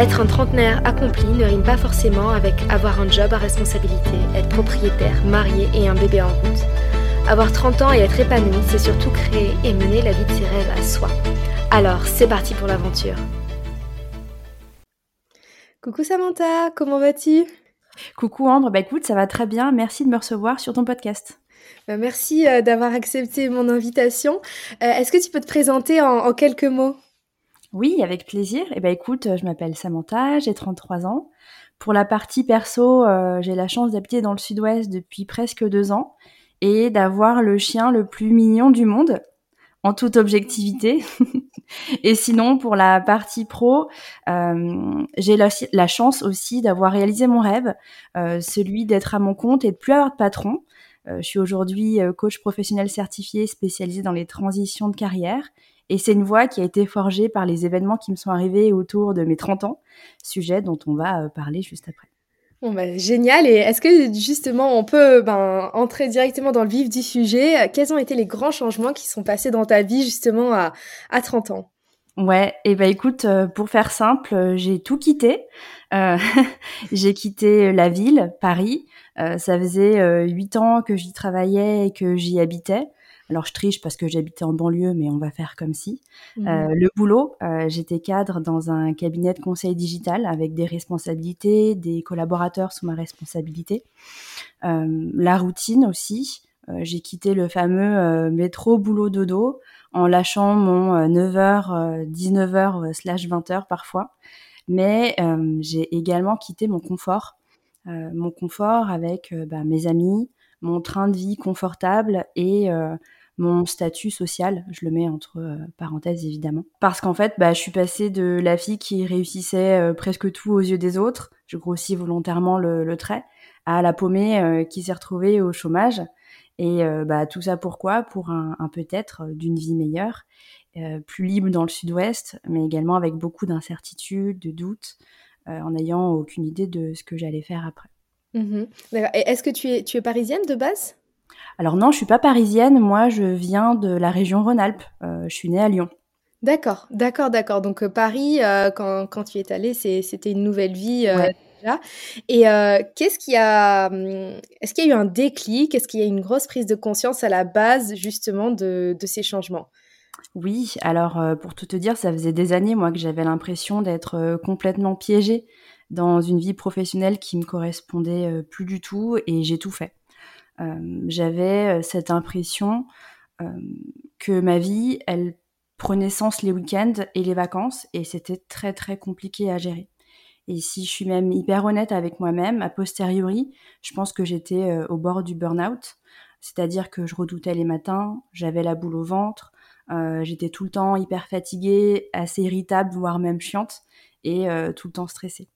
Être un trentenaire accompli ne rime pas forcément avec avoir un job à responsabilité, être propriétaire, marié et un bébé en route. Avoir 30 ans et être épanoui, c'est surtout créer et mener la vie de ses rêves à soi. Alors, c'est parti pour l'aventure. Coucou Samantha, comment vas-tu? Coucou Ambre, bah écoute, ça va très bien. Merci de me recevoir sur ton podcast. Bah, merci euh, d'avoir accepté mon invitation. Euh, est-ce que tu peux te présenter en quelques mots? Oui, avec plaisir. Eh ben écoute, je m'appelle Samantha, j'ai 33 ans. Pour la partie perso, euh, j'ai la chance d'habiter dans le sud-ouest depuis presque deux ans et d'avoir le chien le plus mignon du monde, en toute objectivité. et sinon, pour la partie pro, euh, j'ai la, chance aussi d'avoir réalisé mon rêve, euh, celui d'être à mon compte et de plus avoir de patron. je suis aujourd'hui coach professionnel certifié spécialisé dans les transitions de carrière et c'est une voix qui a été forgée par les événements qui me sont arrivés autour de mes 30 ans, sujet dont on va euh, parler juste après. Bon bah, génial. Et est-ce que justement on peut ben, entrer directement dans le vif du sujet? Quels ont été les grands changements qui sont passés dans ta vie justement à, à 30 ans? Ouais, et bah écoute, euh, pour faire simple, euh, j'ai tout quitté. j'ai quitté la ville, Paris. ça faisait huit ans que j'y travaillais et que j'y habitais. Alors je triche parce que j'habitais en banlieue, mais on va faire comme si. Mmh. Euh, le boulot, euh, j'étais cadre dans un cabinet de conseil digital avec des responsabilités, des collaborateurs sous ma responsabilité. Euh, la routine aussi. J'ai quitté le fameux métro boulot dodo en lâchant mon 9h, 19h slash 20h parfois. Mais j'ai également quitté mon confort. mon confort avec bah, mes amis, mon train de vie confortable et mon statut social, je le mets entre euh, parenthèses évidemment. Parce qu'en fait, bah, je suis passée de la fille qui réussissait euh, presque tout aux yeux des autres, je grossis volontairement le, trait, à la paumée euh, qui s'est retrouvée au chômage. Et bah, tout ça pourquoi? Pour un, peut-être d'une vie meilleure, plus libre dans le sud-ouest, mais également avec beaucoup d'incertitudes, de doutes, en n'ayant aucune idée de ce que j'allais faire après. Mmh Et est-ce que tu es, tu es parisienne de base? Alors non, je suis pas parisienne. Moi, je viens de la région Rhône-Alpes. Euh, je suis née à Lyon. D'accord, d'accord, d'accord. Donc euh, Paris, euh, quand, quand, tu es allée, c'était une nouvelle vie déjà. Et qu'est-ce qui a, hum, est-ce qu'il y a eu un déclic? Est-ce qu'il y a eu une grosse prise de conscience à la base justement de, de ces changements? Oui. Alors pour tout te dire, ça faisait des années moi que j'avais l'impression d'être complètement piégée dans une vie professionnelle qui me correspondait plus du tout, et j'ai tout fait. Euh, j'avais euh, cette impression euh, que ma vie, elle prenait sens les week-ends et les vacances, et c'était très très compliqué à gérer. Et si je suis même hyper honnête avec moi-même, a posteriori, je pense que j'étais au bord du burn-out. C'est-à-dire que je redoutais les matins, j'avais la boule au ventre, j'étais tout le temps hyper fatiguée, assez irritable, voire même chiante, et tout le temps stressée.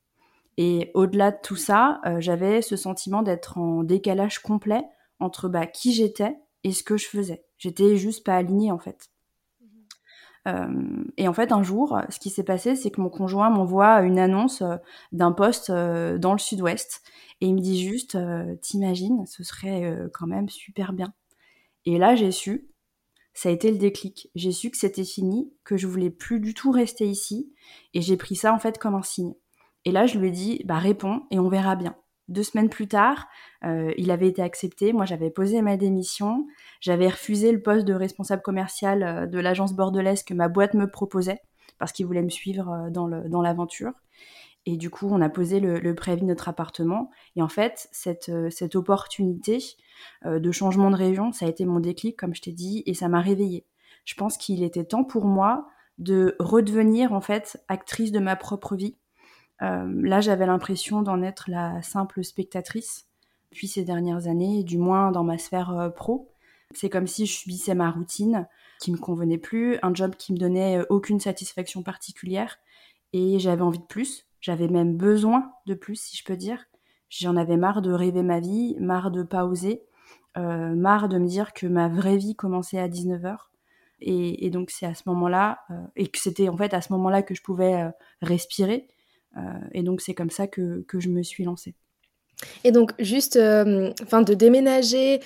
Et au-delà de tout ça, j'avais ce sentiment d'être en décalage complet entre bah, qui j'étais et ce que je faisais. J'étais juste pas alignée en fait. Euh, et en fait, un jour, ce qui s'est passé, c'est que mon conjoint m'envoie une annonce euh, d'un poste euh, dans le sud-ouest et il me dit juste, t'imagines, ce serait quand même super bien. Et là, j'ai su, ça a été le déclic. J'ai su que c'était fini, que je voulais plus du tout rester ici et j'ai pris ça en fait comme un signe. Et là, je lui ai dit, bah réponds et on verra bien. Deux semaines plus tard, euh, il avait été accepté. Moi, j'avais posé ma démission. J'avais refusé le poste de responsable commercial euh, de l'agence bordelaise que ma boîte me proposait parce qu'il voulait me suivre euh, dans l'aventure. et du coup, on a posé le, préavis de notre appartement. Et en fait, cette, cette opportunité de changement de région, ça a été mon déclic, comme je t'ai dit, et ça m'a réveillée. Je pense qu'il était temps pour moi de redevenir en fait actrice de ma propre vie là, j'avais l'impression d'en être la simple spectatrice depuis ces dernières années, du moins dans ma sphère euh, pro. C'est comme si je subissais ma routine qui me convenait plus, un job qui me donnait euh, aucune satisfaction particulière et j'avais envie de plus, j'avais même besoin de plus si je peux dire. J'en avais marre de rêver ma vie, marre de pas oser, marre de me dire que ma vraie vie commençait à 19h. Et, donc c'est à ce moment-là, et que c'était en fait à ce moment-là que je pouvais respirer. Et donc c'est comme ça que, que, je me suis lancée. Et donc juste, enfin de déménager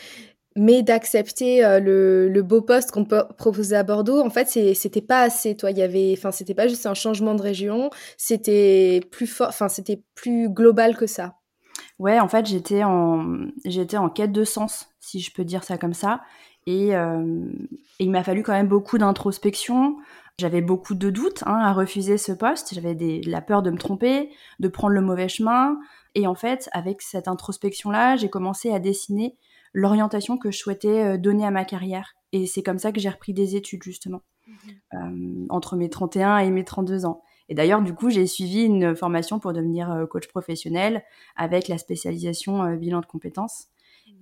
mais d'accepter le, le, beau poste qu'on peut proposer à Bordeaux, en fait, c'était pas assez. Toi, il y avait, enfin, c'était pas juste un changement de région, c'était plus fort, enfin, c'était plus global que ça. Ouais, en fait, j'étais en, j'étais en quête de sens, si je peux dire ça comme ça, et, il m'a fallu quand même beaucoup d'introspection. J'avais beaucoup de doutes hein, à refuser ce poste. J'avais la peur de me tromper, de prendre le mauvais chemin. Et en fait, avec cette introspection-là, j'ai commencé à dessiner l'orientation que je souhaitais euh, donner à ma carrière. Et c'est comme ça que j'ai repris des études, justement, mhm. euh, entre mes 31 et mes 32 ans. Et d'ailleurs, du coup, j'ai suivi une formation pour devenir euh, coach professionnel avec la spécialisation bilan de compétences.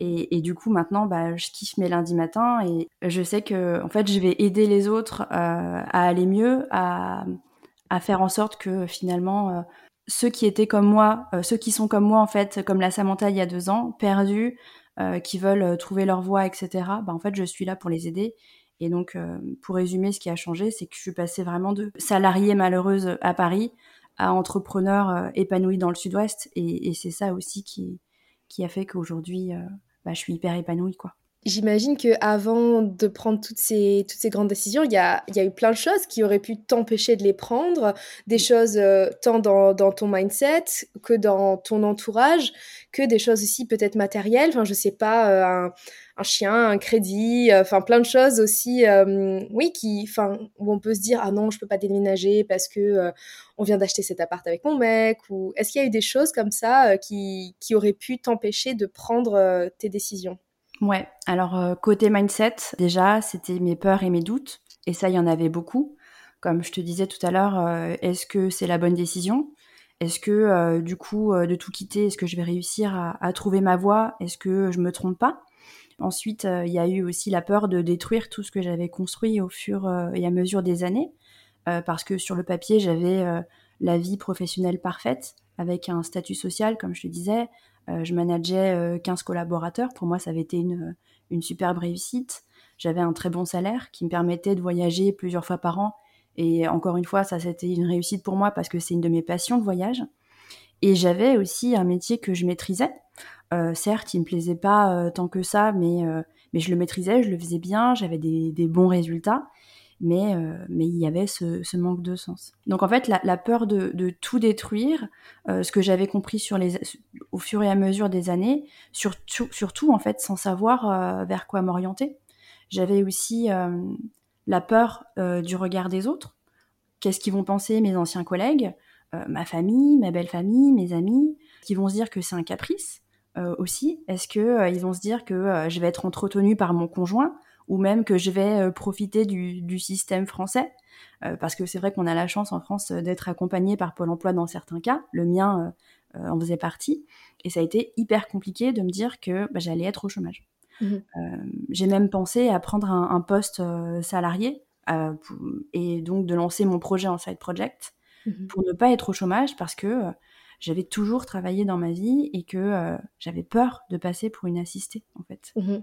Mhm. Et, du coup, maintenant, bah, je kiffe mes lundis matins et je sais que, en fait, je vais aider les autres à aller mieux, à, à, faire en sorte que finalement, ceux qui étaient comme moi, ceux qui sont comme moi, en fait, comme la Samantha il y a deux ans, perdus, euh, qui veulent euh, trouver leur voie, etc. Bah, en fait, je suis là pour les aider. Et donc, euh, pour résumer, ce qui a changé, c'est que je suis passée vraiment de salariée malheureuse à Paris à entrepreneur épanoui dans le sud-ouest. Et, c'est ça aussi qui, qui a fait qu'aujourd'hui, bah, je suis hyper épanouie, quoi. J'imagine que avant de prendre toutes ces, toutes ces grandes décisions, il y a, y a eu plein de choses qui auraient pu t'empêcher de les prendre, des choses euh, tant dans, dans, ton mindset que dans ton entourage, que des choses aussi peut-être matérielles. Enfin, je sais pas, euh, un, un, chien, un crédit, euh, enfin plein de choses aussi, oui, qui, enfin, où on peut se dire ah non, je peux pas déménager parce que on vient d'acheter cet appart avec mon mec. Ou est-ce qu'il y a eu des choses comme ça qui, qui auraient pu t'empêcher de prendre tes décisions? Ouais, alors euh, côté mindset, déjà, c'était mes peurs et mes doutes, et ça, il y en avait beaucoup. Comme je te disais tout à l'heure, euh, est-ce que c'est la bonne décision? Est-ce que euh, du coup, de tout quitter, est-ce que je vais réussir à, trouver ma voie? Est-ce que je me trompe pas? Ensuite, il y a eu aussi la peur de détruire tout ce que j'avais construit au fur et à mesure des années, parce que sur le papier, j'avais la vie professionnelle parfaite, avec un statut social, comme je te disais, euh, je manageais 15 euh, collaborateurs. Pour moi, ça avait été une, une superbe réussite. J'avais un très bon salaire qui me permettait de voyager plusieurs fois par an. Et encore une fois, ça, c'était une réussite pour moi parce que c'est une de mes passions, le voyage. Et j'avais aussi un métier que je maîtrisais. Euh, certes, il me plaisait pas tant que ça, mais, mais je le maîtrisais, je le faisais bien, j'avais des, des, bons résultats mais, euh, mais il y avait ce, ce, manque de sens. Donc en fait, la, la peur de, de, tout détruire, euh, ce que j'avais compris sur les, au fur et à mesure des années, surtout, surtout en fait sans savoir euh, vers quoi m'orienter. J'avais aussi la peur du regard des autres. Qu'est-ce qu'ils vont penser mes anciens collègues, ma famille, ma belle famille, mes amis, qui vont se dire que c'est un caprice aussi. Est-ce que ils vont se dire que je vais être entretenue par mon conjoint ou même que je vais euh, profiter du, du système français? Euh, parce que c'est vrai qu'on a la chance en France euh, d'être accompagné par Pôle Emploi dans certains cas. Le mien en faisait partie. Et ça a été hyper compliqué de me dire que bah, j'allais être au chômage. Mmh. J'ai même pensé à prendre un, un poste salarié et donc de lancer mon projet en side project mmh. pour ne pas être au chômage parce que j'avais toujours travaillé dans ma vie et que j'avais peur de passer pour une assistée en fait. Mmh.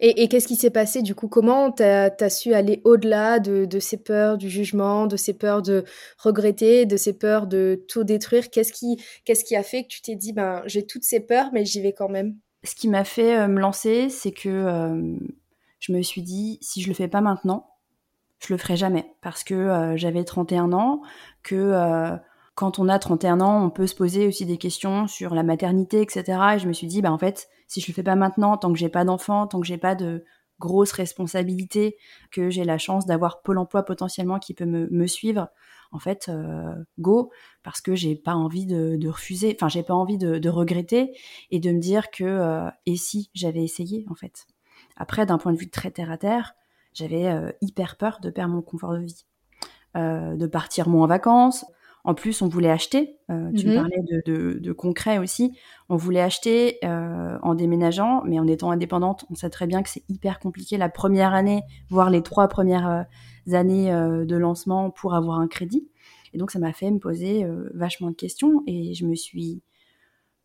Et, qu'est-ce qui s'est passé du coup? Comment tu as, su aller au-delà de, ces peurs du jugement, de ces peurs de regretter, de ces peurs de tout détruire? Qu'est-ce qui, qui a fait que tu t'es dit, ben, j'ai toutes ces peurs, mais j'y vais quand même? Ce qui m'a fait euh, me lancer, c'est que euh, je me suis dit, si je le fais pas maintenant, je le ferai jamais. Parce que euh, j'avais 31 ans, que quand on a 31 ans, on peut se poser aussi des questions sur la maternité, etc. Et je me suis dit, bah en fait, si je le fais pas maintenant, tant que j'ai pas d'enfant, tant que j'ai pas de grosses responsabilités, que j'ai la chance d'avoir Pôle Emploi potentiellement qui peut me, me suivre, en fait, euh, go, parce que j'ai pas envie de, refuser, enfin j'ai pas envie de, regretter et de me dire que euh, et si j'avais essayé, en fait. Après, d'un point de vue très terre à terre, j'avais euh, hyper peur de perdre mon confort de vie, de partir moins en vacances, en plus, on voulait acheter. Euh, tu me mhm. parlais de, concret aussi. On voulait acheter euh, en déménageant, mais en étant indépendante, on sait très bien que c'est hyper compliqué la première année, voire les trois premières euh, années de lancement pour avoir un crédit. Et donc, ça m'a fait me poser vachement de questions et je me suis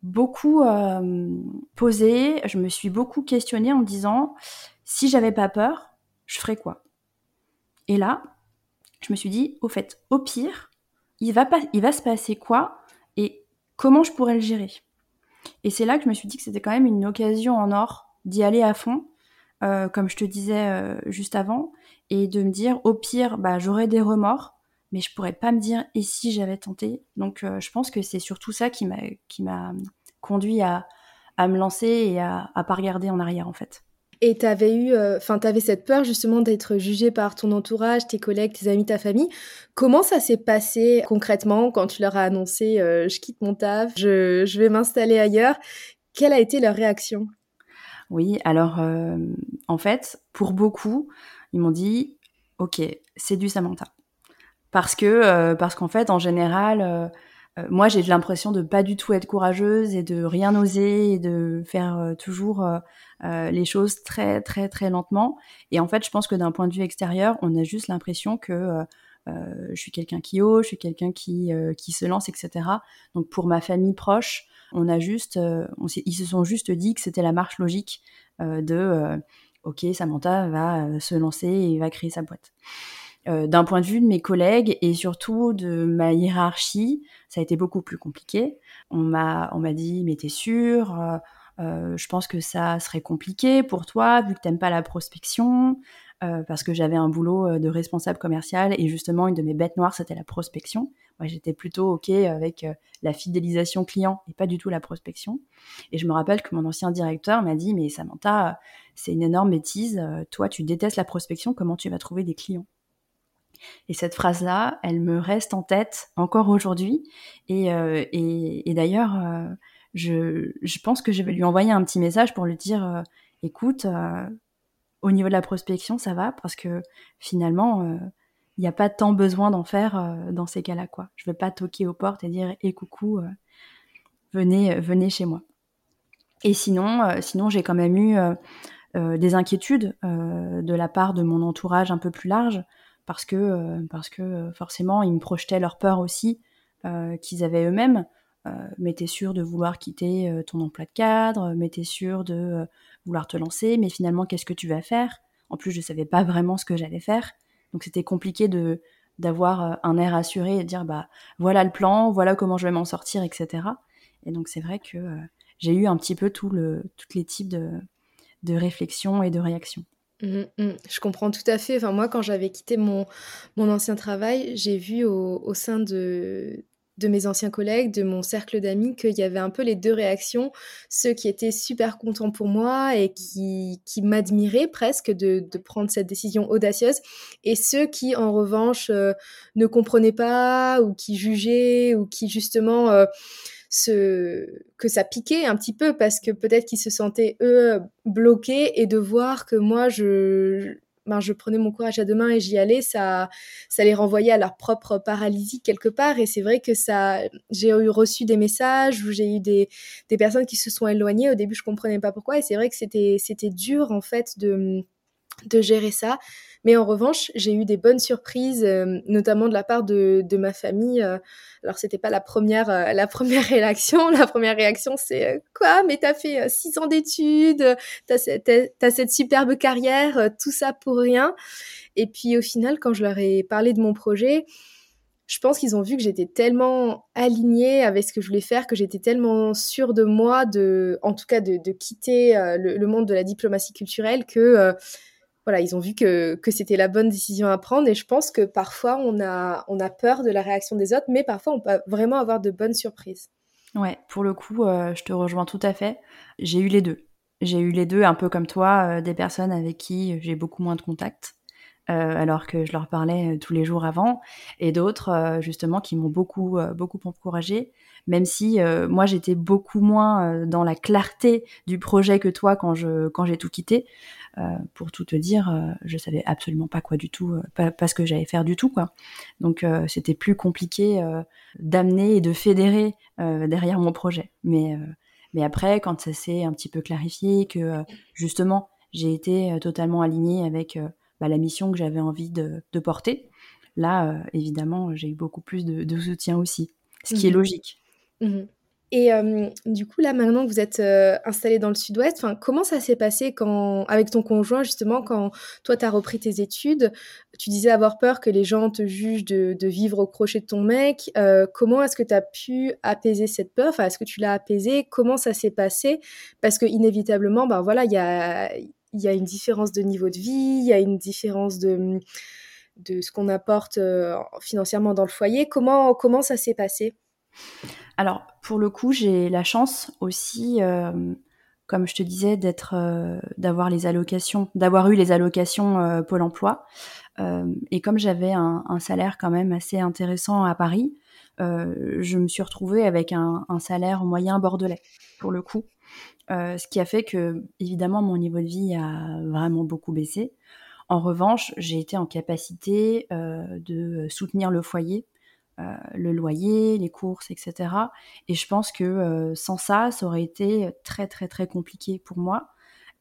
beaucoup posée, je me suis beaucoup questionnée en me disant si j'avais pas peur, je ferais quoi? Et là, je me suis dit au fait, au pire, il va, se passer quoi? Et comment je pourrais le gérer? Et c'est là que je me suis dit que c'était quand même une occasion en or d'y aller à fond, comme je te disais juste avant, et de me dire au pire, bah, j'aurais des remords, mais je pourrais pas me dire et si j'avais tenté? Donc euh, je pense que c'est surtout ça qui m'a conduit à, à me lancer et à, à pas regarder en arrière en fait. Et tu avais eu, euh, enfin, tu avais cette peur justement d'être jugé par ton entourage, tes collègues, tes amis, ta famille. Comment ça s'est passé concrètement quand tu leur as annoncé euh, je quitte mon taf, je, vais m'installer ailleurs Quelle a été leur réaction? Oui, alors en fait, pour beaucoup, ils m'ont dit ok, c'est du Samantha parce que euh, parce qu'en fait en général euh, euh, moi j'ai l'impression de pas du tout être courageuse et de rien oser et de faire toujours les choses très très très lentement et en fait je pense que d'un point de vue extérieur on a juste l'impression que je suis quelqu'un qui ose, je suis quelqu'un qui qui se lance, etc. Donc pour ma famille proche, on a juste, on ils se sont juste dit que c'était la marche logique de ok Samantha va se lancer et va créer sa boîte. Euh, d'un point de vue de mes collègues et surtout de ma hiérarchie, ça a été beaucoup plus compliqué. On m'a, on m'a dit, mais t'es sûr euh, euh, Je pense que ça serait compliqué pour toi vu que t'aimes pas la prospection. parce que j'avais un boulot de responsable commercial et justement une de mes bêtes noires c'était la prospection. Moi j'étais plutôt ok avec la fidélisation client et pas du tout la prospection. Et je me rappelle que mon ancien directeur m'a dit mais Samantha c'est une énorme bêtise. Toi tu détestes la prospection, comment tu vas trouver des clients? Et cette phrase-là, elle me reste en tête encore aujourd'hui. Et, euh, et, d'ailleurs, euh, je, pense que je vais lui envoyer un petit message pour lui dire, euh, écoute, au niveau de la prospection, ça va parce que finalement, il n'y a pas tant besoin d'en faire dans ces cas-là. quoi. Je ne vais pas toquer aux portes et dire, et coucou, venez, venez chez moi. Et sinon, sinon j'ai quand même eu des inquiétudes de la part de mon entourage un peu plus large parce que, euh, parce que euh, forcément, ils me projetaient leur peur aussi euh, qu'ils avaient eux-mêmes. Mais t'es sûr de vouloir quitter ton emploi de cadre, mais t'es sûr de vouloir te lancer, mais finalement, qu'est-ce que tu vas faire? En plus, je savais pas vraiment ce que j'allais faire. Donc c'était compliqué de d'avoir un air assuré et de dire bah voilà le plan, voilà comment je vais m'en sortir, etc. Et donc c'est vrai que j'ai eu un petit peu tous les types de, de réflexions et de réactions. Mmh, mmh. Je comprends tout à fait. Enfin, moi, quand j'avais quitté mon, mon ancien travail, j'ai vu au sein de, de mes anciens collègues, de mon cercle d'amis, qu'il y avait un peu les deux réactions. Ceux qui étaient super contents pour moi et qui, qui m'admiraient presque de, de, prendre cette décision audacieuse, et ceux qui, en revanche, euh, ne comprenaient pas ou qui jugeaient ou qui, justement, euh, que ça piquait un petit peu parce que peut-être qu'ils se sentaient eux bloqués et de voir que moi je ben, je prenais mon courage à deux mains et j'y allais, ça, ça les renvoyait à leur propre paralysie quelque part. Et c'est vrai que ça, j'ai eu reçu des messages où j'ai eu des, des personnes qui se sont éloignées. Au début, je comprenais pas pourquoi. Et c'est vrai que c'était, c'était dur, en fait, de, de gérer ça. Mais en revanche, j'ai eu des bonnes surprises, euh, notamment de la part de, ma famille. Euh, alors, c'était pas la première, euh, la première réaction. La première réaction, c'est quoi? Mais t'as fait six ans d'études, t'as, as cette superbe carrière, tout ça pour rien. Et puis, au final, quand je leur ai parlé de mon projet, je pense qu'ils ont vu que j'étais tellement alignée avec ce que je voulais faire, que j'étais tellement sûre de moi, de, en tout cas de, quitter le, monde de la diplomatie culturelle, que voilà, ils ont vu que, que c'était la bonne décision à prendre. Et je pense que parfois, on a, on a peur de la réaction des autres, mais parfois, on peut vraiment avoir de bonnes surprises. Ouais, pour le coup, euh, je te rejoins tout à fait. J'ai eu les deux. J'ai eu les deux, un peu comme toi, euh, des personnes avec qui j'ai beaucoup moins de contact, euh, alors que je leur parlais tous les jours avant, et d'autres, justement, qui m'ont beaucoup, beaucoup encouragé, même si moi, j'étais beaucoup moins dans la clarté du projet que toi quand je quand j'ai tout quitté. Euh, pour tout te dire, euh, je savais absolument pas quoi du tout, euh, pas, pas, ce que j'allais faire du tout, quoi. Donc c'était plus compliqué d'amener et de fédérer derrière mon projet. Mais mais après, quand ça s'est un petit peu clarifié, que justement j'ai été totalement alignée avec bah, la mission que j'avais envie de, de, porter, là, évidemment, j'ai eu beaucoup plus de, de, soutien aussi, ce qui est mmh logique. Mmh Et du coup, là, maintenant que vous êtes installé dans le sud-ouest, comment ça s'est passé quand, avec ton conjoint, justement, quand toi, tu as repris tes études? Tu disais avoir peur que les gens te jugent de, vivre au crochet de ton mec. comment est-ce que tu as pu apaiser cette peur? Est-ce que tu l'as apaisée? Comment ça s'est passé? Parce que inévitablement, ben voilà, il y a, une différence de niveau de vie, il y a une différence de de ce qu'on apporte financièrement dans le foyer. Comment, comment ça s'est passé? Alors, pour le coup, j'ai la chance aussi, euh, comme je te disais, euh, d'avoir eu les allocations euh, Pôle Emploi. et comme j'avais un, salaire quand même assez intéressant à Paris, je me suis retrouvée avec un, salaire moyen bordelais, pour le coup. ce qui a fait que, évidemment, mon niveau de vie a vraiment beaucoup baissé. En revanche, j'ai été en capacité de soutenir le foyer le loyer, les courses, etc. Et je pense que euh, sans ça, ça aurait été très très très compliqué pour moi.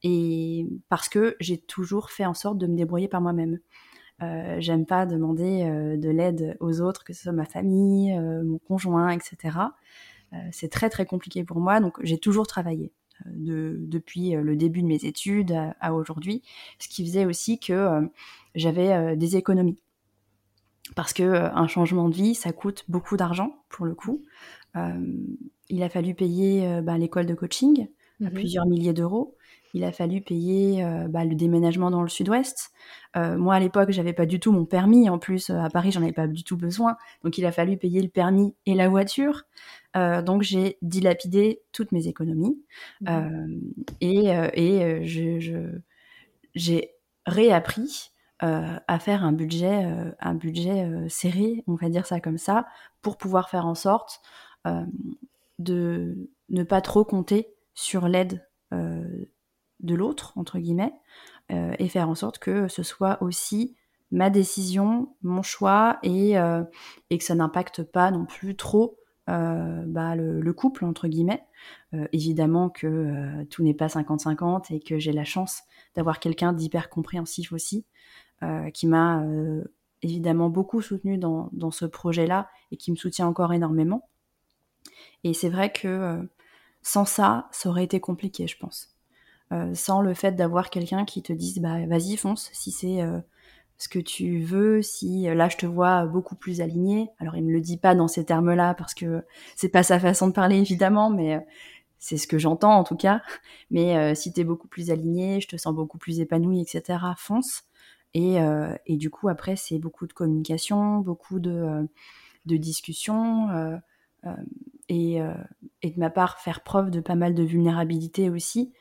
Et parce que j'ai toujours fait en sorte de me débrouiller par moi-même. Euh, j'aime pas demander de l'aide aux autres, que ce soit ma famille, mon conjoint, etc. c'est très très compliqué pour moi, donc j'ai toujours travaillé. depuis le début de mes études à aujourd'hui, ce qui faisait aussi que j'avais des économies parce que euh, un changement de vie, ça coûte beaucoup d'argent pour le coup. Euh, il a fallu payer euh, bah, l'école de coaching à mhm. plusieurs milliers d'euros. Il a fallu payer bah, le déménagement dans le sud-ouest. moi, à l'époque, j'avais pas du tout mon permis. En plus, à Paris, j'en avais pas du tout besoin. Donc, il a fallu payer le permis et la voiture. donc, j'ai dilapidé toutes mes économies. Mhm. et, et je, j'ai réappris euh, à faire un budget, euh, un budget euh, serré, on va dire ça comme ça, pour pouvoir faire en sorte de ne pas trop compter sur l'aide de l'autre, entre guillemets, et faire en sorte que ce soit aussi ma décision, mon choix, et, et que ça n'impacte pas non plus trop bah, le, couple, entre guillemets. évidemment que tout n'est pas 50-50 et que j'ai la chance d'avoir quelqu'un d'hyper compréhensif aussi, qui m'a euh, évidemment beaucoup soutenu dans, dans ce projet-là et qui me soutient encore énormément. Et c'est vrai que euh, sans ça, ça aurait été compliqué, je pense. sans le fait d'avoir quelqu'un qui te dise bah vas-y fonce si c'est ce que tu veux, si là je te vois beaucoup plus aligné. Alors il me le dit pas dans ces termes-là parce que c'est pas sa façon de parler évidemment, mais c'est ce que j'entends en tout cas. Mais si tu es beaucoup plus aligné, je te sens beaucoup plus épanoui, etc. Fonce. Euh, et, du coup, après, c'est beaucoup de communication, beaucoup de, euh, de discussions. Euh, et, de ma part, faire preuve de pas mal de vulnérabilité aussi.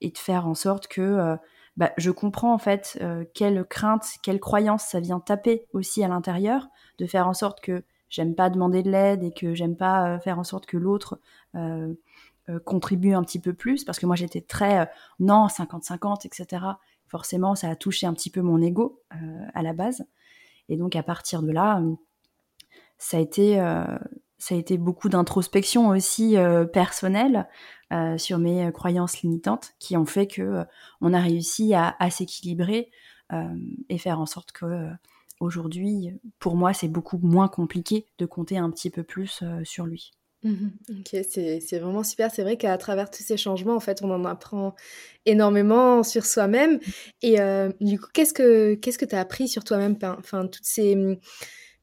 et de faire en sorte que bah, je comprends en fait quelle crainte, quelle croyance ça vient taper aussi à l'intérieur. De faire en sorte que j'aime pas demander de l'aide et que j'aime pas faire en sorte que l'autre contribue un petit peu plus. Parce que moi, j'étais très non, 50-50, etc forcément, ça a touché un petit peu mon ego euh, à la base. Et donc, à partir de là, euh, ça a été, euh, ça a été beaucoup d'introspection aussi personnelle sur mes croyances limitantes qui ont fait que on a réussi à, s'équilibrer et faire en sorte que aujourd'hui, pour moi, c'est beaucoup moins compliqué de compter un petit peu plus sur lui. Mmh ok, c'est vraiment super. C'est vrai qu'à travers tous ces changements, en fait, on en apprend énormément sur soi-même. Et euh, du coup, qu'est-ce que qu'est-ce que tu as appris sur toi-même? Enfin, toutes ces mmh,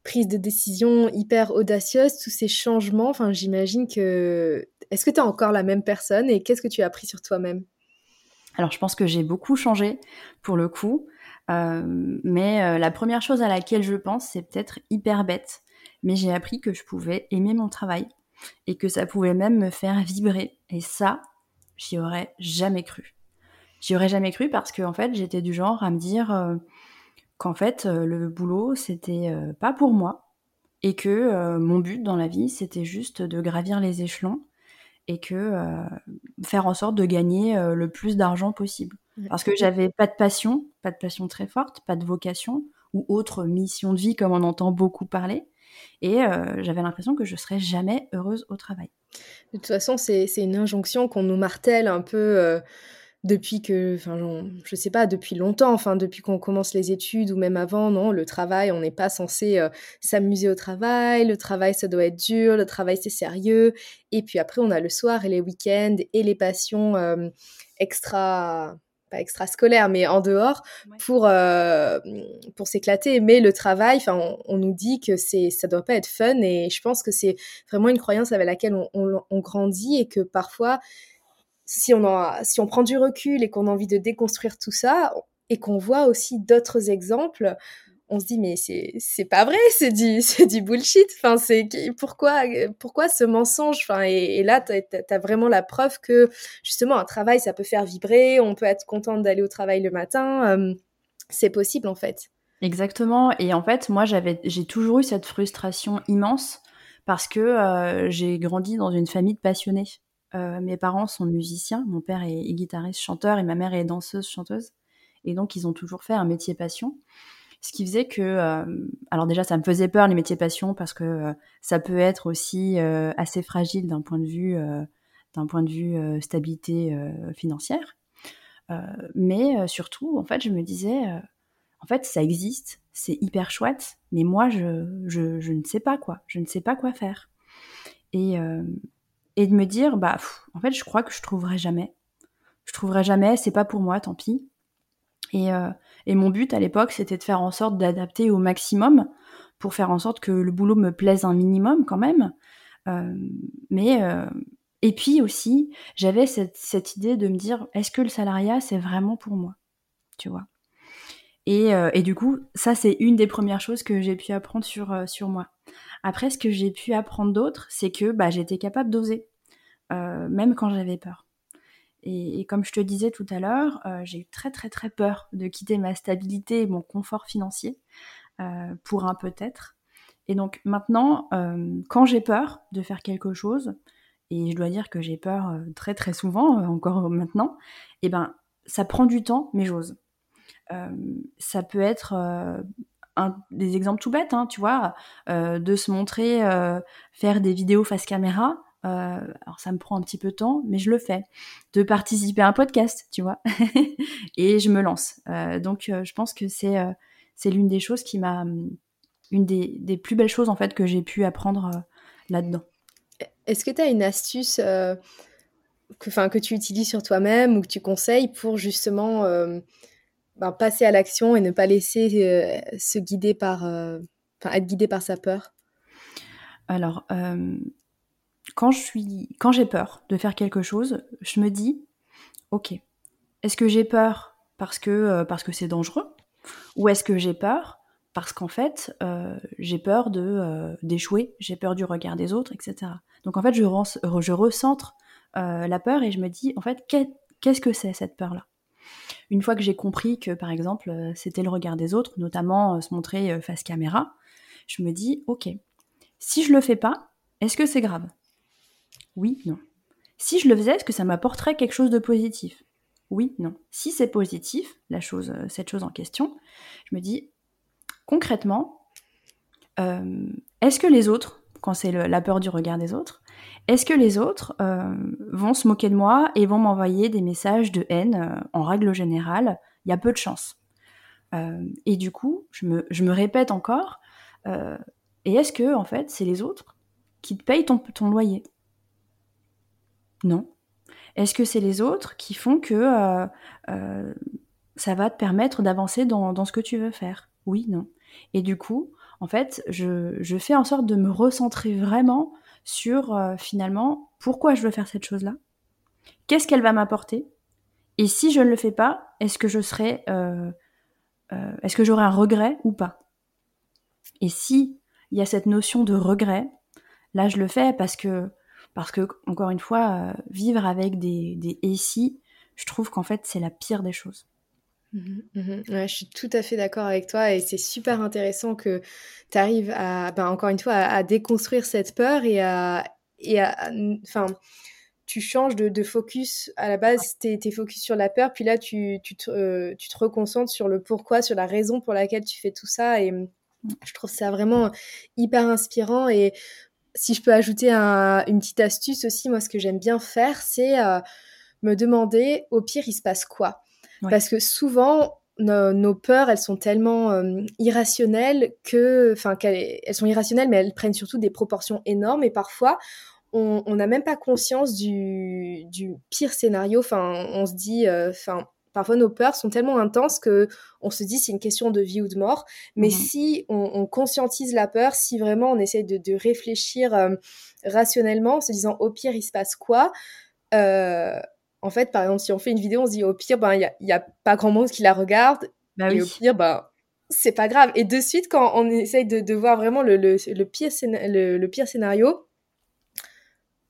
prises de décision hyper audacieuses, tous ces changements? Enfin, j'imagine que. Est-ce que tu es encore la même personne et qu'est-ce que tu as appris sur toi-même? Alors, je pense que j'ai beaucoup changé pour le coup. Euh, mais euh, la première chose à laquelle je pense, c'est peut-être hyper bête. Mais j'ai appris que je pouvais aimer mon travail et que ça pouvait même me faire vibrer. Et ça, j'y aurais jamais cru. J'y aurais jamais cru parce que en fait, j'étais du genre à me dire euh, qu'en fait, euh, le boulot, c'était euh, pas pour moi et que mon but dans la vie, c'était juste de gravir les échelons et que faire en sorte de gagner le plus d'argent possible. Parce que j'avais pas de passion, pas de passion très forte, pas de vocation ou autre mission de vie comme on entend beaucoup parler. Et euh, j'avais l'impression que je serais jamais heureuse au travail. De toute façon, c'est une injonction qu'on nous martèle un peu. Euh, depuis que, enfin, je sais pas, depuis longtemps, enfin, depuis qu'on commence les études ou même avant, non, le travail, on n'est pas censé euh, s'amuser au travail, le travail, ça doit être dur, le travail, c'est sérieux. Et puis après, on a le soir et les week-ends et les passions extra, pas extra-scolaires, mais en dehors pour, euh, pour s'éclater. Mais le travail, enfin, on, nous dit que c'est, ça doit pas être fun et je pense que c'est vraiment une croyance avec laquelle on, on grandit et que parfois, si on, si on prend du recul et qu'on a envie de déconstruire tout ça et qu'on voit aussi d'autres exemples, on se dit mais c'est pas vrai, c'est du c'est du bullshit. Enfin c'est pourquoi pourquoi ce mensonge? Enfin et, là tu as, vraiment la preuve que justement un travail ça peut faire vibrer, on peut être content d'aller au travail le matin, euh, c'est possible en fait. Exactement. Et en fait moi j'avais j'ai toujours eu cette frustration immense parce que euh, j'ai grandi dans une famille de passionnés. Euh, mes parents sont musiciens. Mon père est, guitariste, chanteur, et ma mère est danseuse, chanteuse. Et donc, ils ont toujours fait un métier passion. Ce qui faisait que, euh, alors déjà, ça me faisait peur les métiers passion parce que euh, ça peut être aussi assez fragile d'un point de vue, d'un point de vue stabilité financière. mais surtout, en fait, je me disais, en fait, ça existe, c'est hyper chouette, mais moi, je, je, je, ne sais pas quoi, je ne sais pas quoi faire. Et, et de me dire bah en fait je crois que je trouverai jamais je trouverai jamais c'est pas pour moi tant pis et, euh, et mon but à l'époque c'était de faire en sorte d'adapter au maximum pour faire en sorte que le boulot me plaise un minimum quand même. Euh, mais euh, et puis aussi j'avais cette, idée de me dire est-ce que le salariat c'est vraiment pour moi tu vois? Et, du coup ça c'est une des premières choses que j'ai pu apprendre sur, moi. Après, ce que j'ai pu apprendre d'autre, c'est que bah, j'étais capable d'oser, même quand j'avais peur. Et, comme je te disais tout à l'heure, euh, j'ai eu très très très peur de quitter ma stabilité et mon confort financier euh, pour un peut-être. Et donc maintenant, quand j'ai peur de faire quelque chose, et je dois dire que j'ai peur très très souvent, encore maintenant, et eh ben ça prend du temps, mais j'ose. ça peut être des exemples tout bêtes, hein, tu vois, euh, de se montrer, euh, faire des vidéos face caméra. Euh, alors ça me prend un petit peu de temps, mais je le fais. De participer à un podcast, tu vois, et je me lance. donc je pense que c'est c'est l'une des choses qui m'a, une des, des, plus belles choses en fait que j'ai pu apprendre là-dedans. Est-ce que tu as une astuce que, que tu utilises sur toi-même ou que tu conseilles pour justement ben, passer à l'action et ne pas laisser euh, se guider par, euh, être guidé par sa peur? Alors, euh, quand je suis, quand j'ai peur de faire quelque chose, je me dis, ok, est-ce que j'ai peur parce que parce que c'est dangereux, ou est-ce que j'ai peur parce qu'en fait j'ai peur de d'échouer, j'ai peur du regard des autres, etc. Donc en fait, je, je recentre la peur et je me dis, en fait, qu'est-ce que c'est cette peur-là? Une fois que j'ai compris que, par exemple, euh, c'était le regard des autres, notamment euh, se montrer euh, face caméra, je me dis, ok, si je le fais pas, est-ce que c'est grave? Oui, non. Si je le faisais, est-ce que ça m'apporterait quelque chose de positif? Oui, non. Si c'est positif, chose, cette chose en question, je me dis, concrètement, est-ce que les autres, quand c'est la peur du regard des autres, est-ce que les autres euh, vont se moquer de moi et vont m'envoyer des messages de haine euh, En règle générale, il y a peu de chance. Euh, et du coup, je me, répète encore, et est-ce que, en fait, c'est les autres qui te payent ton loyer? Non. Est-ce que c'est les autres qui font que ça va te permettre d'avancer dans, ce que tu veux faire? Oui, non. Et du coup, en fait, je, fais en sorte de me recentrer vraiment sur euh, finalement pourquoi je veux faire cette chose-là, qu'est-ce qu'elle va m'apporter, et si je ne le fais pas, est-ce que je serai, euh, euh, est-ce que j'aurai un regret ou pas? Et si il y a cette notion de regret, là je le fais parce que parce que encore une fois, vivre avec des, des et si, je trouve qu'en fait c'est la pire des choses. Mmh mmh je suis tout à fait d'accord avec toi et c'est super intéressant que tu arrives à, ben, encore une fois, à, déconstruire cette peur et à, et enfin, tu changes de, focus. À la base, tu es, focus sur la peur, puis là, tu, tu, te, euh, tu te reconcentres sur le pourquoi, sur la raison pour laquelle tu fais tout ça. Et mmh, je trouve ça vraiment hyper inspirant. Et si je peux ajouter une petite astuce aussi, moi, ce que j'aime bien faire, c'est... Euh, me demander, au pire, il se passe quoi? Parce que souvent, nos, peurs, elles sont tellement euh, irrationnelles que, enfin, elles sont irrationnelles, mais elles prennent surtout des proportions énormes. Et parfois, on n'a même pas conscience du, pire scénario. Enfin, on se dit, euh, enfin, parfois nos peurs sont tellement intenses que on se dit c'est une question de vie ou de mort. Mais mmh si on, conscientise la peur, si vraiment on essaie de, réfléchir euh, rationnellement, en se disant au pire il se passe quoi, en fait, par exemple, si on fait une vidéo, on se dit au pire, ben, il n'y a, pas grand monde qui la regarde. Bah et au pire, ben, c'est pas grave. Et de suite, quand on essaye de, voir vraiment le, le, pire, le, pire scénario,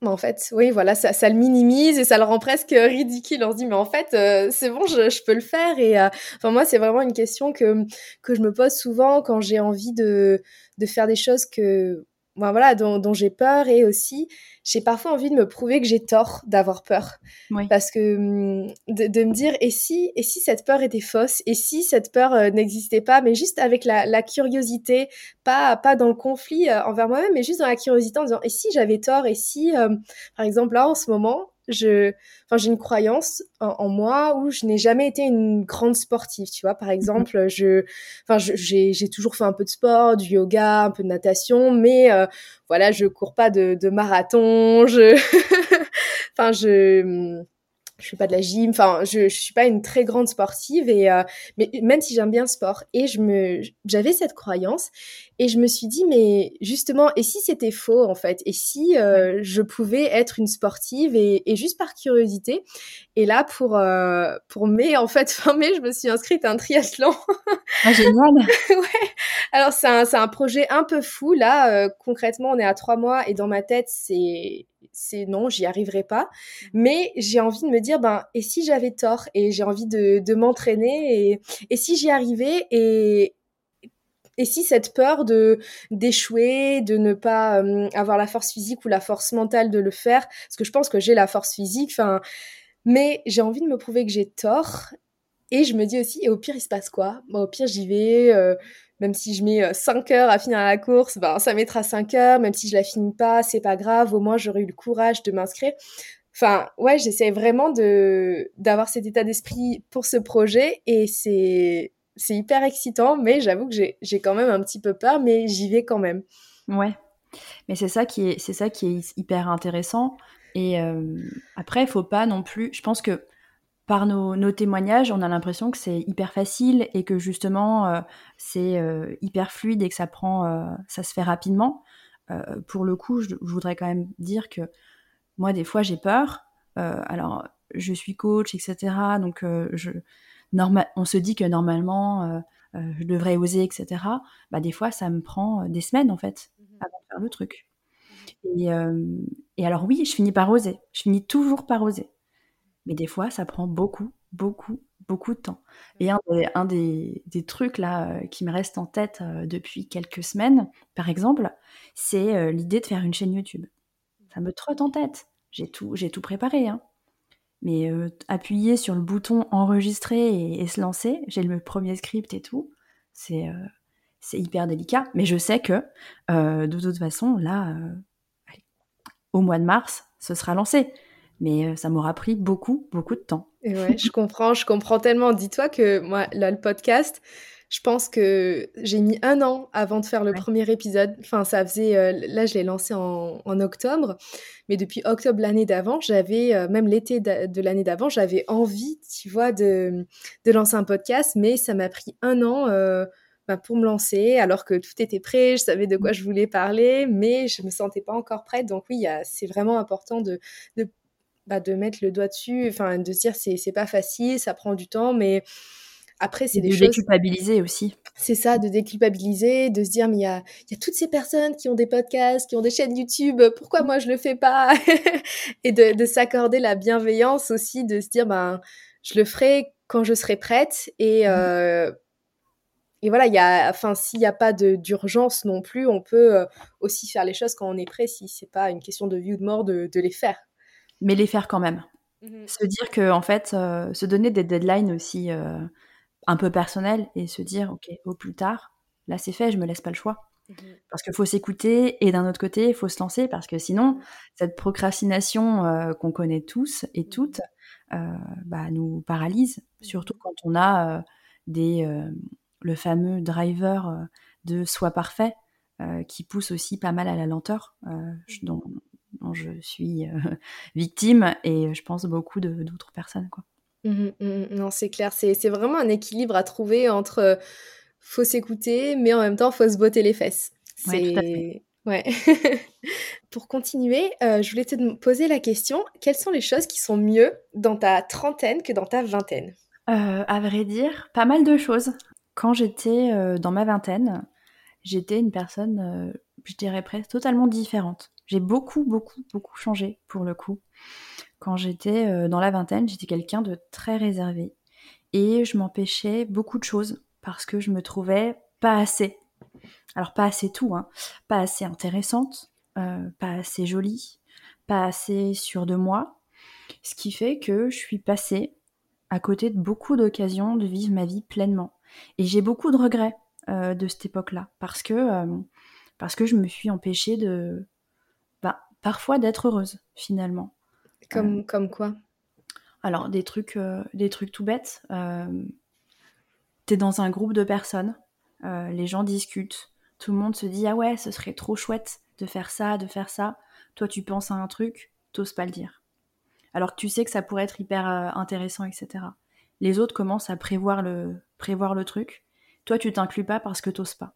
en fait, oui, voilà, ça, ça, le minimise et ça le rend presque ridicule. On se dit, mais en fait, euh, c'est bon, je, peux le faire. Et euh, enfin, moi, c'est vraiment une question que, que je me pose souvent quand j'ai envie de, de faire des choses que, ben, voilà, dont, dont j'ai peur et aussi j'ai parfois envie de me prouver que j'ai tort d'avoir peur. Parce que hum, de, me dire, et si, et si cette peur était fausse? Et si cette peur euh, n'existait pas? Mais juste avec la, curiosité, pas, pas dans le conflit euh, envers moi-même, mais juste dans la curiosité en disant, et si j'avais tort? Et si, euh, par exemple, là, en ce moment, je, enfin, j'ai une croyance en, moi où je n'ai jamais été une grande sportive, tu vois. Par exemple, je, enfin, j'ai, j'ai toujours fait un peu de sport, du yoga, un peu de natation, mais euh, voilà, je cours pas de, de marathon, je, enfin, je, je fais pas de la gym, enfin je, je suis pas une très grande sportive et euh, mais même si j'aime bien le sport et je me j'avais cette croyance et je me suis dit mais justement et si c'était faux en fait? Et si euh, je pouvais être une sportive et, et, juste par curiosité? Et là pour euh, pour mai en fait fin mai je me suis inscrite à un triathlon. Ah génial. ouais. Alors c'est un c'est un projet un peu fou là concrètement on est à trois mois et dans ma tête c'est c'est non, j'y arriverai pas. Mmh. Mais j'ai envie de me dire, ben, et si j'avais tort? Et j'ai envie de, m'entraîner et, et si j'y arrivais et, et si cette peur de d'échouer, de ne pas euh, avoir la force physique ou la force mentale de le faire, parce que je pense que j'ai la force physique, enfin, mais j'ai envie de me prouver que j'ai tort. Et je me dis aussi, et au pire, il se passe quoi? Au pire, j'y vais. Euh, même si je mets 5 euh, heures à finir la course, ben, ça mettra 5 heures. Même si je la finis pas, c'est pas grave. Au moins, j'aurai eu le courage de m'inscrire. Enfin, ouais, j'essaie vraiment de d'avoir cet état d'esprit pour ce projet et c'est c'est hyper excitant, mais j'avoue que j'ai quand même un petit peu peur, mais j'y vais quand même. Ouais, mais c'est ça qui est c'est ça qui est hyper intéressant. Et euh, après, il faut pas non plus. Je pense que par nos, témoignages, on a l'impression que c'est hyper facile et que justement euh, c'est euh, hyper fluide et que ça prend, euh, ça se fait rapidement. pour le coup, je, voudrais quand même dire que moi, des fois, j'ai peur. alors, je suis coach, etc. Donc, je, on se dit que normalement, je devrais oser, etc. Bah, des fois, ça me prend des semaines en fait mmh avant de faire le truc. Et, et alors oui, je finis par oser. Je finis toujours par oser. Mais des fois, ça prend beaucoup, beaucoup, beaucoup de temps. Et un des, trucs là euh, qui me reste en tête euh, depuis quelques semaines, par exemple, c'est euh, l'idée de faire une chaîne YouTube. Ça me trotte en tête. J'ai tout, j'ai tout préparé. Hein. Mais appuyer sur le bouton enregistrer et, se lancer, j'ai le premier script et tout, c'est c'est hyper délicat. Mais je sais que de toute façon, là, au mois de mars, ce sera lancé mais euh, ça m'aura pris beaucoup, beaucoup de temps. Et ouais, je comprends, je comprends tellement. Dis-toi que moi, là, le podcast, je pense que j'ai mis un an avant de faire le premier épisode. Enfin, ça faisait. Euh, là, je l'ai lancé en, en, octobre, mais depuis octobre l'année d'avant, j'avais, euh, même l'été de, l'année d'avant, j'avais envie, tu vois, de, de lancer un podcast, mais ça m'a pris un an. Bah, pour me lancer, alors que tout était prêt, je savais de quoi je voulais parler, mais je me sentais pas encore prête. Donc oui, c'est vraiment important de, de bah, de mettre le doigt dessus, enfin de se dire c'est c'est pas facile, ça prend du temps, mais après c'est des de choses. déculpabiliser aussi. C'est ça, de déculpabiliser, de se dire mais il y a, y a toutes ces personnes qui ont des podcasts, qui ont des chaînes YouTube, pourquoi moi je le fais pas? Et de, de s'accorder la bienveillance aussi, de se dire ben je le ferai quand je serai prête et mmh. euh, et voilà, il y a, enfin, s'il n'y a pas d'urgence non plus, on peut euh, aussi faire les choses quand on est prêt, si c'est pas une question de vie ou de mort de, de les faire mais les faire quand même. Mmh se dire que, en fait, euh, se donner des deadlines aussi euh, un peu personnels et se dire, ok, au plus tard, là c'est fait, je me laisse pas le choix. Mmh parce qu'il faut s'écouter et d'un autre côté, il faut se lancer parce que sinon, cette procrastination euh, qu'on connaît tous et mmh toutes, bah, nous paralyse, surtout quand on a des, le fameux driver de soi parfait qui pousse aussi pas mal à la lenteur, dont, je suis victime et je pense beaucoup d'autres personnes. Quoi. Mmh mmh non, c'est clair, c'est vraiment un équilibre à trouver entre faut s'écouter, mais en même temps, faut se botter les fesses. Ouais, Ouais. Pour continuer, je voulais te poser la question, quelles sont les choses qui sont mieux dans ta trentaine que dans ta vingtaine? À vrai dire, pas mal de choses. Quand j'étais dans ma vingtaine, j'étais une personne, je dirais presque totalement différente. J'ai beaucoup, beaucoup, beaucoup changé pour le coup. Quand j'étais dans la vingtaine, j'étais quelqu'un de très réservé. Et je m'empêchais beaucoup de choses parce que je me trouvais pas assez. Alors pas assez tout, hein. pas assez intéressante, euh, pas assez jolie, pas assez sûre de moi. Ce qui fait que je suis passée à côté de beaucoup d'occasions de vivre ma vie pleinement. Et j'ai beaucoup de regrets euh, de cette époque-là parce que euh, parce que je me suis empêchée de parfois d'être heureuse finalement. Comme comme quoi? Alors des trucs des trucs tout bêtes t'es dans un groupe de personnes, euh, les gens discutent, tout le monde se dit ah ouais, ce serait trop chouette de faire ça, de faire ça. Toi, tu penses à un truc, t'oses pas le dire. Alors que tu sais que ça pourrait être hyper euh, intéressant, etc. Les autres commencent à prévoir le, prévoir le truc. Toi, tu t'inclus pas parce que t'oses pas.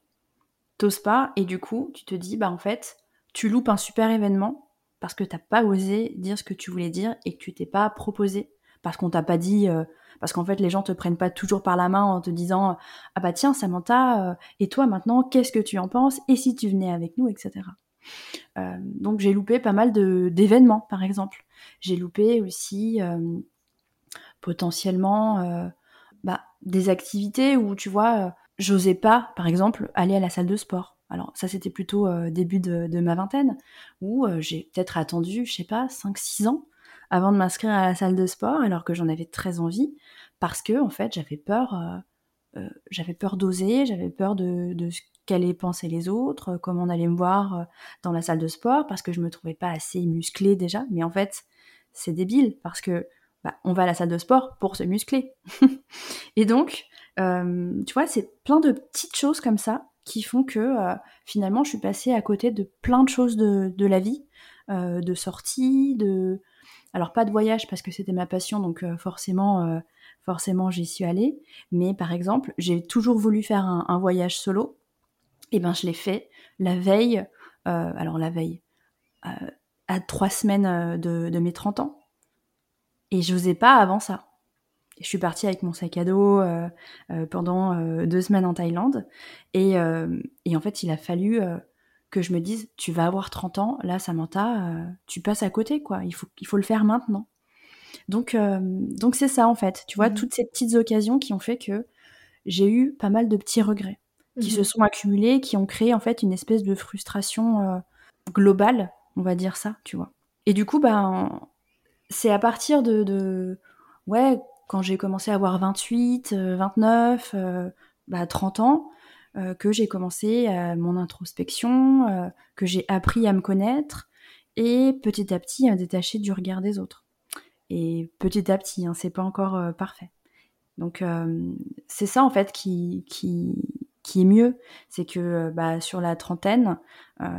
T'oses pas, et du coup, tu te dis, bah en fait, tu loupes un super événement parce que t'as pas osé dire ce que tu voulais dire et que tu t'es pas proposé. Parce qu'on t'a pas dit, euh, parce qu'en fait les gens te prennent pas toujours par la main en te disant ah bah tiens Samantha euh, et toi maintenant qu'est-ce que tu en penses? Et si tu venais avec nous etc. Euh, donc j'ai loupé pas mal d'événements par exemple. J'ai loupé aussi potentiellement bah, des activités où tu vois j'osais pas par exemple aller à la salle de sport. Alors ça c'était plutôt début de, ma vingtaine où j'ai peut-être attendu je sais pas 5-6 ans avant de m'inscrire à la salle de sport alors que j'en avais très envie parce que en fait j'avais peur euh, euh, j'avais peur d'oser j'avais peur de, ce qu'allaient penser les autres euh, comment on allait me voir dans la salle de sport parce que je me trouvais pas assez musclée déjà. Mais en fait c'est débile parce que bah, on va à la salle de sport pour se muscler. Et donc tu vois c'est plein de petites choses comme ça qui font que finalement je suis passée à côté de plein de choses de, de la vie de sorties de alors pas de voyage parce que c'était ma passion, donc euh, forcément, euh, forcément j'y suis allée. Mais par exemple, j'ai toujours voulu faire un, voyage solo. Et eh ben je l'ai fait la veille, euh, alors la veille, à trois semaines de, mes 30 ans. Et je n'osais pas avant ça. Je suis partie avec mon sac à dos pendant deux semaines en Thaïlande. Et, et, en fait, il a fallu que je me dise, tu vas avoir 30 ans, là, Samantha, euh, tu passes à côté, quoi. Il faut, il faut le faire maintenant. Donc, euh, donc c'est ça, en fait. Tu vois, mmh. toutes ces petites occasions qui ont fait que j'ai eu pas mal de petits regrets qui se sont accumulés, qui ont créé, en fait, une espèce de frustration euh, globale, on va dire ça, tu vois. Et du coup, ben, c'est à partir de, de... ouais, quand j'ai commencé à avoir 28, 29, bah, 30 ans, euh, que j'ai commencé euh, mon introspection, euh, que j'ai appris à me connaître et petit à petit à me détacher du regard des autres. Et petit à petit, hein, c'est pas encore parfait. Donc c'est ça en fait qui, qui, qui est mieux, c'est que bah, sur la trentaine,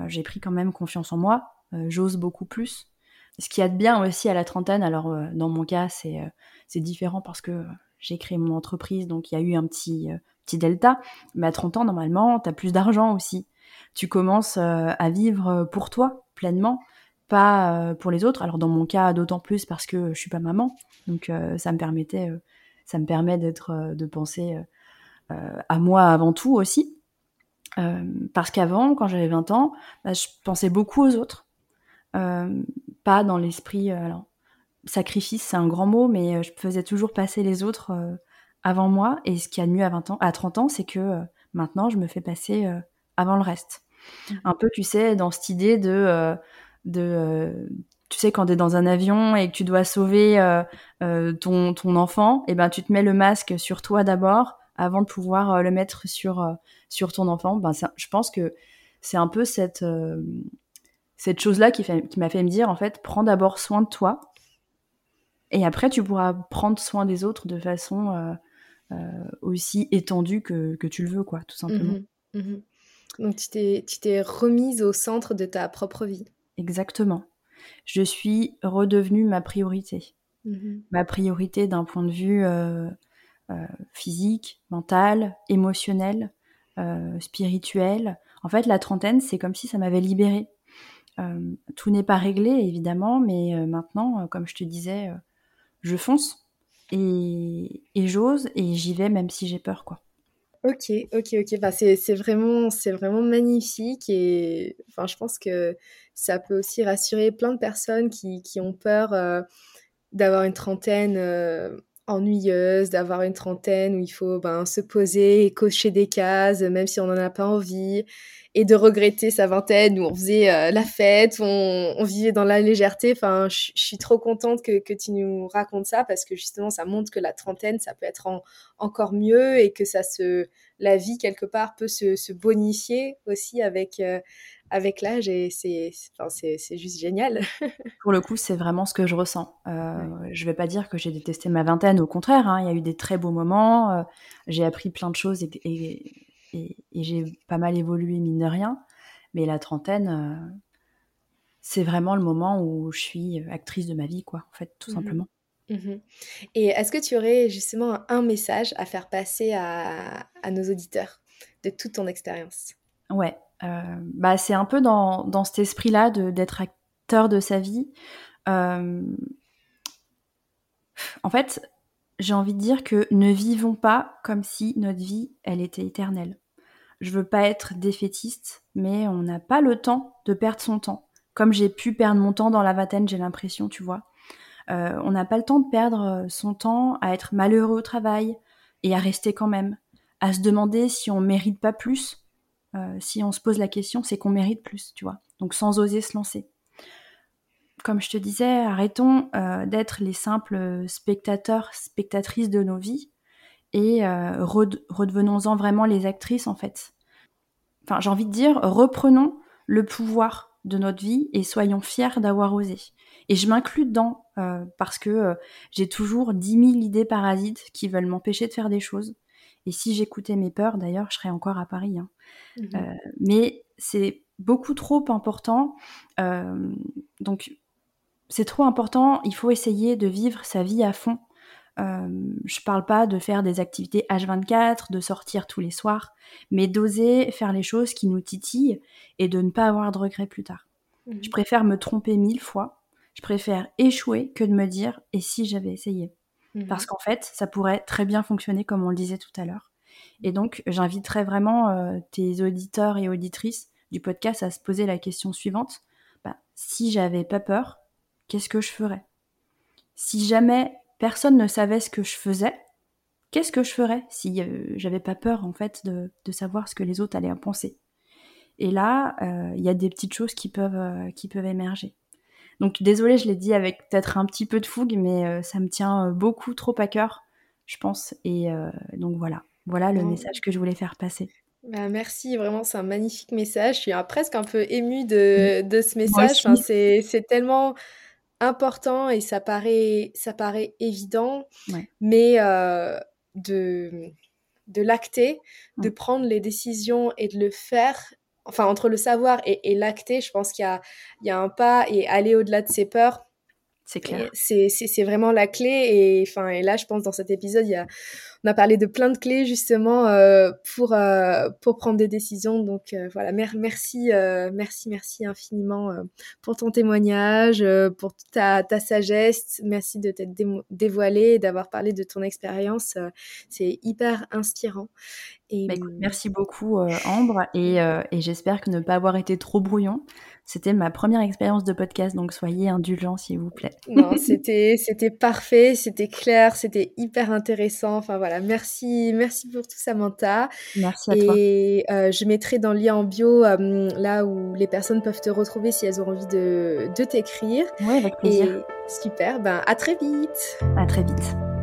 j'ai pris quand même confiance en moi, j'ose beaucoup plus. Ce qui a de bien aussi à la trentaine, alors dans mon cas c'est c'est différent parce que j'ai créé mon entreprise, donc il y a eu un petit petit delta. Mais à 30 ans, normalement, tu as plus d'argent aussi. Tu commences euh, à vivre pour toi pleinement, pas euh, pour les autres. Alors dans mon cas, d'autant plus parce que je suis pas maman, donc euh, ça me permettait, ça me permet d'être, de penser à moi avant tout aussi. parce qu'avant, quand j'avais 20 ans, bah, je pensais beaucoup aux autres, pas dans l'esprit. alors sacrifice, c'est un grand mot, mais je faisais toujours passer les autres avant moi. Et ce qui a de mieux à, 20 ans, à 30 ans, c'est que euh, maintenant, je me fais passer euh, avant le reste. Mmh. Un peu, tu sais, dans cette idée de... Euh, de tu sais, quand tu es dans un avion et que tu dois sauver ton, ton enfant, et eh ben, tu te mets le masque sur toi d'abord avant de pouvoir le mettre sur, sur ton enfant. Ben, je pense que c'est un peu cette, cette chose-là qui, qui m'a fait me dire, en fait, prends d'abord soin de toi Et après, tu pourras prendre soin des autres de façon aussi étendue que, que, tu le veux, quoi, tout simplement. Mmh mmh Donc, tu t'es remise au centre de ta propre vie. Exactement. Je suis redevenue ma priorité. Mmh ma priorité d'un point de vue euh, euh, physique, mental, émotionnel, euh, spirituel. En fait, la trentaine, c'est comme si ça m'avait libérée. Tout n'est pas réglé, évidemment, mais maintenant, comme je te disais, je fonce et, j'ose et j'y vais même si j'ai peur, quoi. Ok, ok, ok. Bah, c'est, vraiment, vraiment magnifique et enfin, je pense que ça peut aussi rassurer plein de personnes qui, ont peur euh, d'avoir une trentaine euh, ennuyeuse, d'avoir une trentaine où il faut ben, se poser et cocher des cases, même si on n'en a pas envie, et de regretter sa vingtaine où on faisait euh, la fête, où on, vivait dans la légèreté. Enfin, je suis trop contente que, que, tu nous racontes ça parce que justement, ça montre que la trentaine, ça peut être encore mieux et que ça se, la vie quelque part peut se, se bonifier aussi avec, euh, avec l'âge et c'est, enfin, c'est, juste génial. Pour le coup, c'est vraiment ce que je ressens. Euh, Je vais pas dire que j'ai détesté ma vingtaine, au contraire, hein, il y a eu des très beaux moments, euh, j'ai appris plein de choses et, et et, j'ai pas mal évolué, mine de rien. Mais la trentaine, c'est vraiment le moment où je suis actrice de ma vie, quoi, en fait, tout mmh simplement. Mmh et est-ce que tu aurais justement un message à faire passer à, nos auditeurs de toute ton expérience? Ouais, euh, bah c'est un peu dans, dans cet esprit-là d'être acteur de sa vie. En fait, j'ai envie de dire que ne vivons pas comme si notre vie, elle était éternelle je veux pas être défaitiste, mais on n'a pas le temps de perdre son temps. Comme j'ai pu perdre mon temps dans la vingtaine, j'ai l'impression, tu vois. Euh, on n'a pas le temps de perdre euh, son temps à être malheureux au travail et à rester quand même, à se demander si on mérite pas plus. Euh, si on se pose la question, c'est qu'on mérite plus, tu vois. Donc sans oser se lancer. Comme je te disais, arrêtons d'être les simples spectateurs, spectatrices de nos vies et redevenons-en vraiment les actrices en fait enfin j'ai envie de dire, reprenons le pouvoir de notre vie et soyons fiers d'avoir osé. Et je m'inclus dedans euh, parce que euh, j'ai toujours dix mille idées parasites qui veulent m'empêcher de faire des choses. Et si j'écoutais mes peurs, d'ailleurs, je serais encore à Paris. Hein. Mmh euh, mais c'est beaucoup trop important. donc, c'est trop important. Il faut essayer de vivre sa vie à fond. Euh, je parle pas de faire des activités H24, de sortir tous les soirs, mais d'oser faire les choses qui nous titillent et de ne pas avoir de regrets plus tard. Mhm. Je préfère me tromper mille fois, je préfère échouer que de me dire et si j'avais essayé? Mhm. Parce qu'en fait, ça pourrait très bien fonctionner comme on le disait tout à l'heure. Et donc, j'inviterais vraiment euh, tes auditeurs et auditrices du podcast à se poser la question suivante. Bah, si j'avais pas peur, qu'est-ce que je ferais? Si jamais personne ne savait ce que je faisais, qu'est-ce que je ferais si euh, j'avais pas peur en fait de, savoir ce que les autres allaient en penser? Et là, euh, il y a des petites choses qui peuvent, euh, qui peuvent émerger. Donc désolé, je l'ai dit avec peut-être un petit peu de fougue, mais ça me tient beaucoup trop à cœur, je pense. Et donc voilà, voilà le message que je voulais faire passer. Bah, merci, vraiment, c'est un magnifique message. Je suis presque un peu émue de, de ce message. c'est tellement important et ça paraît, ça paraît évident, mais euh, de, de l'acter, de prendre les décisions et de le faire, enfin entre le savoir et, l'acter, je pense qu'il y y a un pas et aller au-delà de ses peurs. C'est clair. C'est vraiment la clé. Et, enfin, et là, je pense, dans cet épisode, il y a, on a parlé de plein de clés, justement, euh, pour, euh, pour prendre des décisions. Donc, euh, voilà, merci, merci, merci infiniment pour ton témoignage, pour ta, ta sagesse. Merci de t'être dévoilé, d'avoir parlé de ton expérience. C'est hyper inspirant. Et... Bah, merci beaucoup, Ambre. Et, et j'espère que ne pas avoir été trop brouillon. C'était ma première expérience de podcast, donc soyez indulgents s'il vous plaît. Non, c'était c'était parfait, c'était clair, c'était hyper intéressant. Enfin voilà, merci merci pour tout Samantha. Merci à toi. Et euh, je mettrai dans le lien en bio euh, là où les personnes peuvent te retrouver si elles ont envie de, de t'écrire. Oui, avec plaisir. Et super, ben à très vite. À très vite.